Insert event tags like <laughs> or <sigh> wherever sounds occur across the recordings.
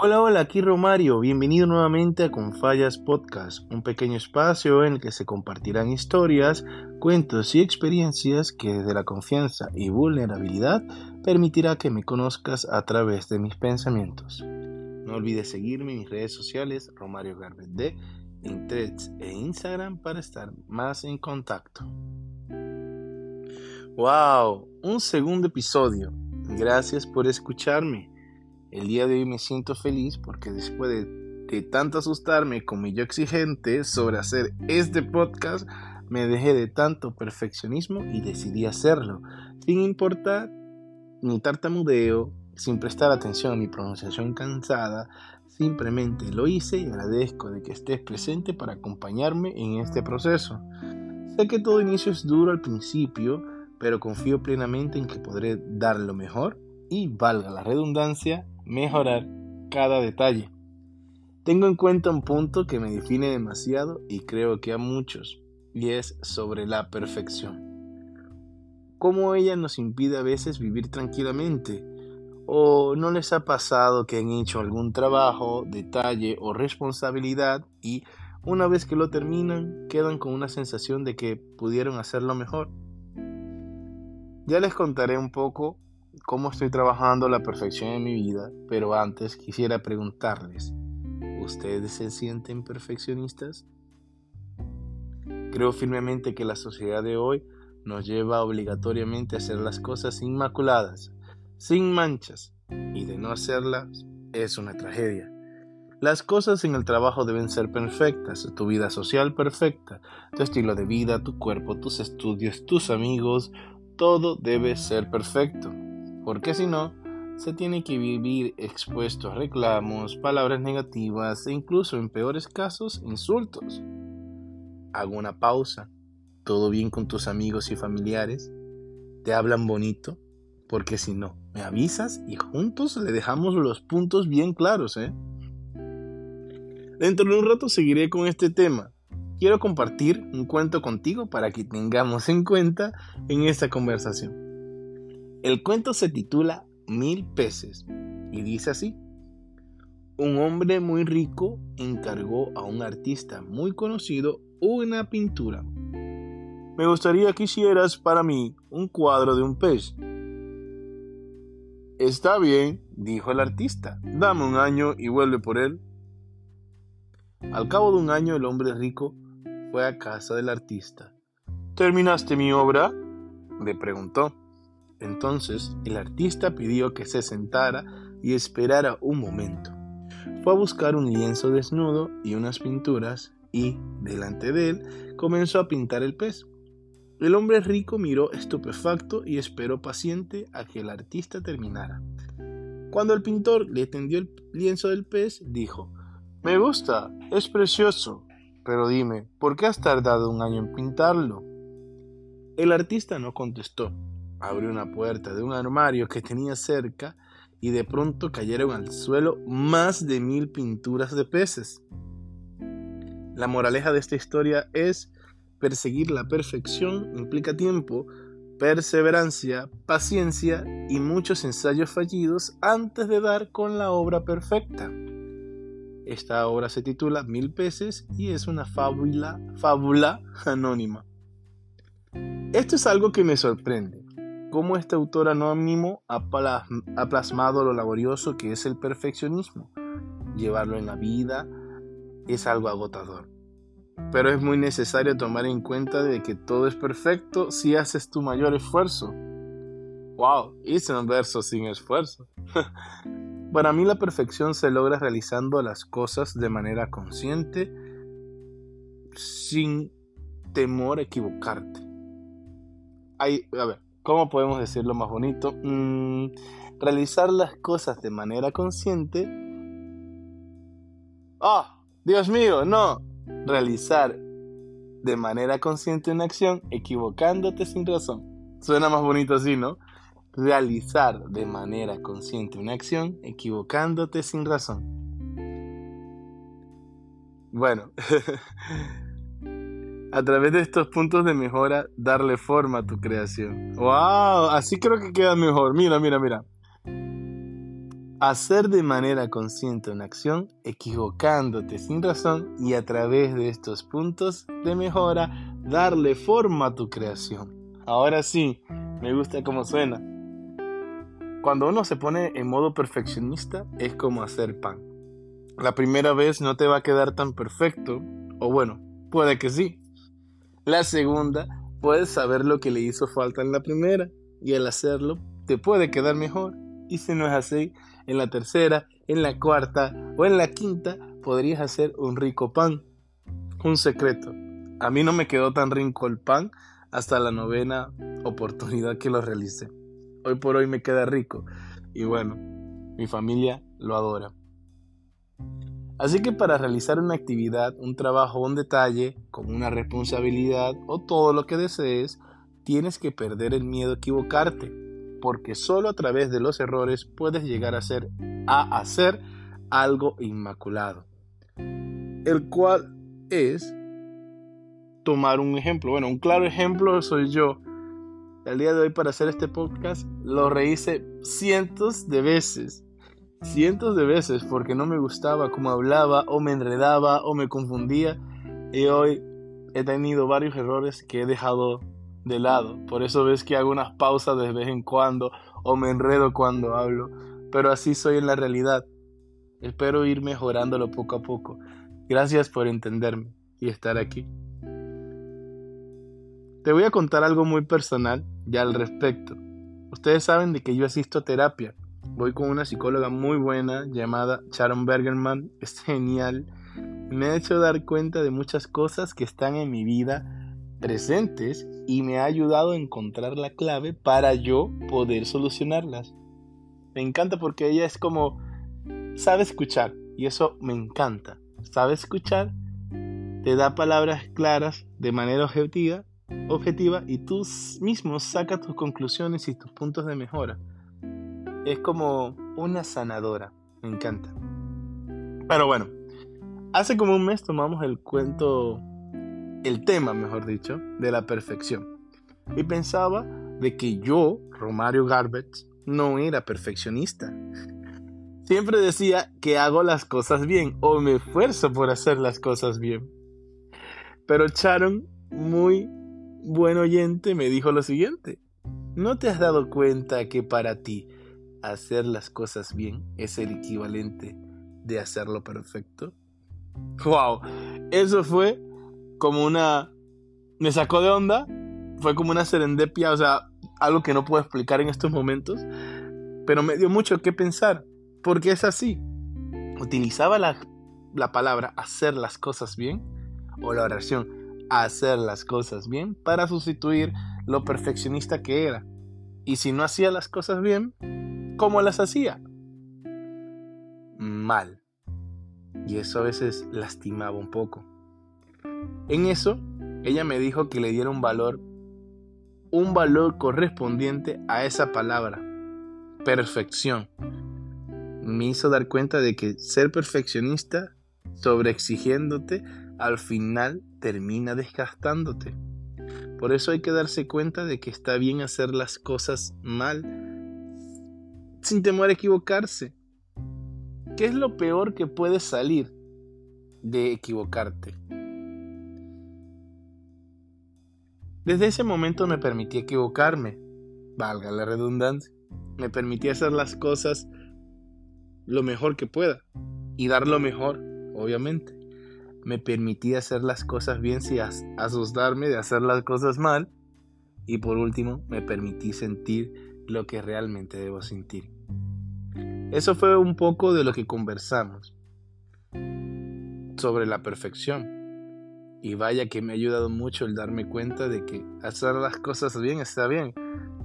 Hola, hola, aquí Romario, bienvenido nuevamente a Confallas Podcast, un pequeño espacio en el que se compartirán historias, cuentos y experiencias que desde la confianza y vulnerabilidad permitirá que me conozcas a través de mis pensamientos. No olvides seguirme en mis redes sociales, Romario Garbet en Threads e Instagram para estar más en contacto. ¡Wow! Un segundo episodio. Gracias por escucharme. El día de hoy me siento feliz porque después de, tanto asustarme con mi yo exigente sobre hacer este podcast, me dejé de tanto perfeccionismo y decidí hacerlo, sin importar ni tartamudeo, sin prestar atención a mi pronunciación cansada, simplemente lo hice y agradezco de que estés presente para acompañarme en este proceso. Sé que todo inicio es duro al principio, pero confío plenamente en que podré dar lo mejor y, valga la redundancia, mejorar cada detalle. Tengo en cuenta un punto que me define demasiado y creo que a muchos, y es sobre la perfección. Cómo ella nos impide a veces vivir tranquilamente, o no les ha pasado que han hecho algún trabajo, detalle o responsabilidad y una vez que lo terminan quedan con una sensación de que pudieron hacerlo mejor. Ya les contaré un poco cómo estoy trabajando la perfección en mi vida, pero antes quisiera preguntarles, ¿ustedes se sienten perfeccionistas? Creo firmemente que la sociedad de hoy nos lleva obligatoriamente a hacer las cosas inmaculadas, sin manchas, y de no hacerlas es una tragedia. Las cosas en el trabajo deben ser perfectas, tu vida social perfecta, tu estilo de vida, tu cuerpo, tus estudios, tus amigos, todo debe ser perfecto porque si no, se tiene que vivir expuesto a reclamos, palabras negativas e incluso en peores casos insultos. Hago una pausa. ¿Todo bien con tus amigos y familiares? ¿Te hablan bonito? Porque si no, me avisas y juntos le dejamos los puntos bien claros, ¿eh? Dentro de un rato seguiré con este tema. Quiero compartir un cuento contigo para que tengamos en cuenta en esta conversación. El cuento se titula Mil peces y dice así. Un hombre muy rico encargó a un artista muy conocido una pintura. Me gustaría que hicieras para mí un cuadro de un pez. Está bien, dijo el artista. Dame un año y vuelve por él. Al cabo de un año el hombre rico fue a casa del artista. ¿Terminaste mi obra? le preguntó. Entonces el artista pidió que se sentara y esperara un momento. Fue a buscar un lienzo desnudo y unas pinturas y, delante de él, comenzó a pintar el pez. El hombre rico miró estupefacto y esperó paciente a que el artista terminara. Cuando el pintor le tendió el lienzo del pez, dijo, Me gusta, es precioso, pero dime, ¿por qué has tardado un año en pintarlo? El artista no contestó, abrió una puerta de un armario que tenía cerca y de pronto cayeron al suelo más de mil pinturas de peces. La moraleja de esta historia es perseguir la perfección implica tiempo, perseverancia, paciencia y muchos ensayos fallidos antes de dar con la obra perfecta. Esta obra se titula Mil peces y es una fábula, fábula anónima. Esto es algo que me sorprende cómo este autor anónimo ha, plasmado lo laborioso que es el perfeccionismo. Llevarlo en la vida es algo agotador. Pero es muy necesario tomar en cuenta de que todo es perfecto si haces tu mayor esfuerzo. Wow, hice un verso sin esfuerzo. <laughs> Para mí la perfección se logra realizando las cosas de manera consciente, sin temor a equivocarte. Hay, a ver, ¿Cómo podemos decirlo más bonito? Mm, realizar las cosas de manera consciente. ¡Ah! Dios mío! No. Realizar de manera consciente una acción equivocándote sin razón. Suena más bonito así, ¿no? Realizar de manera consciente una acción equivocándote sin razón. Bueno, <laughs> a través de estos puntos de mejora, darle forma a tu creación. ¡Wow! Así creo que queda mejor. Mira, mira, mira. hacer de manera consciente una acción, equivocándote sin razón y a través de estos puntos de mejora darle forma a tu creación. Ahora sí, me gusta cómo suena. Cuando uno se pone en modo perfeccionista es como hacer pan. La primera vez no te va a quedar tan perfecto, o bueno, puede que sí. La segunda, puedes saber lo que le hizo falta en la primera y al hacerlo te puede quedar mejor. Y si no es así, en la tercera, en la cuarta o en la quinta podrías hacer un rico pan. Un secreto. A mí no me quedó tan rico el pan hasta la novena oportunidad que lo realicé. Hoy por hoy me queda rico y bueno, mi familia lo adora. Así que para realizar una actividad, un trabajo un detalle, como una responsabilidad o todo lo que desees, tienes que perder el miedo a equivocarte porque solo a través de los errores puedes llegar a, ser, a hacer algo inmaculado. El cual es tomar un ejemplo. Bueno, un claro ejemplo soy yo. El día de hoy para hacer este podcast lo rehice cientos de veces. Cientos de veces porque no me gustaba cómo hablaba o me enredaba o me confundía. Y hoy he tenido varios errores que he dejado de lado. Por eso ves que hago unas pausas de vez en cuando o me enredo cuando hablo. Pero así soy en la realidad. Espero ir mejorándolo poco a poco. Gracias por entenderme y estar aquí. Te voy a contar algo muy personal ya al respecto. Ustedes saben de que yo asisto a terapia. Voy con una psicóloga muy buena llamada Sharon Bergerman. <laughs> Es genial. Me ha hecho dar cuenta de muchas cosas que están en mi vida presentes y me ha ayudado a encontrar la clave para yo poder solucionarlas. Me encanta porque ella es como sabe escuchar y eso me encanta. Sabe escuchar, te da palabras claras de manera objetiva, objetiva y tú mismo sacas tus conclusiones y tus puntos de mejora. Es como una sanadora, me encanta. Pero bueno, hace como un mes tomamos el cuento el tema, mejor dicho, de la perfección. Y pensaba de que yo, Romario Garbett, no era perfeccionista. Siempre decía que hago las cosas bien o me esfuerzo por hacer las cosas bien. Pero Sharon, muy buen oyente, me dijo lo siguiente. ¿No te has dado cuenta que para ti hacer las cosas bien es el equivalente de hacerlo perfecto? <laughs> ¡Wow! Eso fue como una... Me sacó de onda, fue como una serendipia, o sea, algo que no puedo explicar en estos momentos, pero me dio mucho que pensar, porque es así. Utilizaba la, la palabra hacer las cosas bien, o la oración hacer las cosas bien, para sustituir lo perfeccionista que era. Y si no hacía las cosas bien, ¿cómo las hacía? Mal. Y eso a veces lastimaba un poco. En eso, ella me dijo que le diera un valor, un valor correspondiente a esa palabra, perfección. Me hizo dar cuenta de que ser perfeccionista, sobreexigiéndote, al final termina desgastándote. Por eso hay que darse cuenta de que está bien hacer las cosas mal, sin temor a equivocarse. ¿Qué es lo peor que puede salir de equivocarte? Desde ese momento me permití equivocarme, valga la redundancia. Me permití hacer las cosas lo mejor que pueda y dar lo mejor, obviamente. Me permití hacer las cosas bien sin asustarme de hacer las cosas mal. Y por último, me permití sentir lo que realmente debo sentir. Eso fue un poco de lo que conversamos sobre la perfección. Y vaya que me ha ayudado mucho el darme cuenta de que hacer las cosas bien está bien,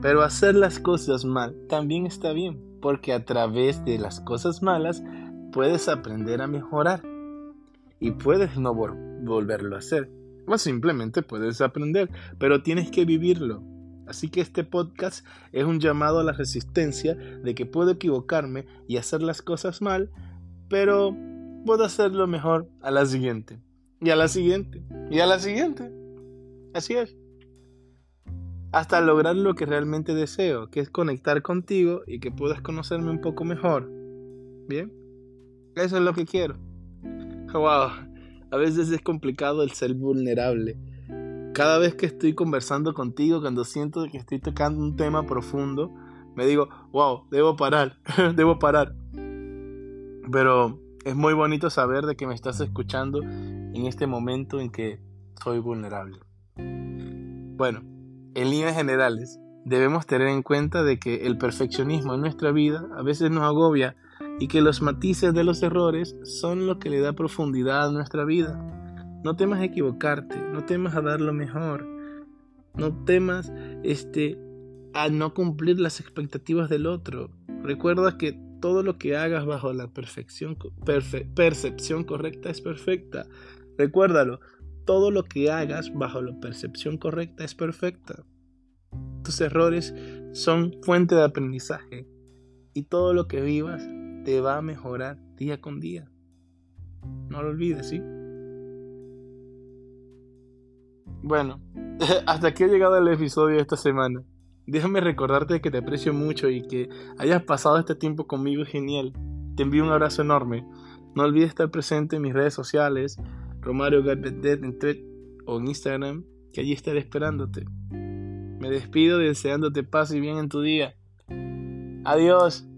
pero hacer las cosas mal también está bien, porque a través de las cosas malas puedes aprender a mejorar y puedes no volverlo a hacer. O simplemente puedes aprender, pero tienes que vivirlo. Así que este podcast es un llamado a la resistencia de que puedo equivocarme y hacer las cosas mal, pero puedo hacerlo mejor a la siguiente y a la siguiente, y a la siguiente. Así es. Hasta lograr lo que realmente deseo, que es conectar contigo y que puedas conocerme un poco mejor. Bien. Eso es lo que quiero. Wow. A veces es complicado el ser vulnerable. Cada vez que estoy conversando contigo, cuando siento que estoy tocando un tema profundo, me digo, wow, debo parar, <laughs> debo parar. Pero es muy bonito saber de que me estás escuchando en este momento en que soy vulnerable. Bueno, en líneas generales, debemos tener en cuenta de que el perfeccionismo en nuestra vida a veces nos agobia y que los matices de los errores son lo que le da profundidad a nuestra vida. No temas equivocarte, no temas a dar lo mejor, no temas este a no cumplir las expectativas del otro. Recuerda que todo lo que hagas bajo la perfección, percepción correcta es perfecta. Recuérdalo, todo lo que hagas bajo la percepción correcta es perfecta. Tus errores son fuente de aprendizaje y todo lo que vivas te va a mejorar día con día. No lo olvides, ¿sí? Bueno, <laughs> hasta aquí ha llegado el episodio de esta semana. Déjame recordarte que te aprecio mucho y que hayas pasado este tiempo conmigo genial. Te envío un abrazo enorme. No olvides estar presente en mis redes sociales, Romario Garbetet en Twitter o en Instagram, que allí estaré esperándote. Me despido deseándote paz y bien en tu día. Adiós.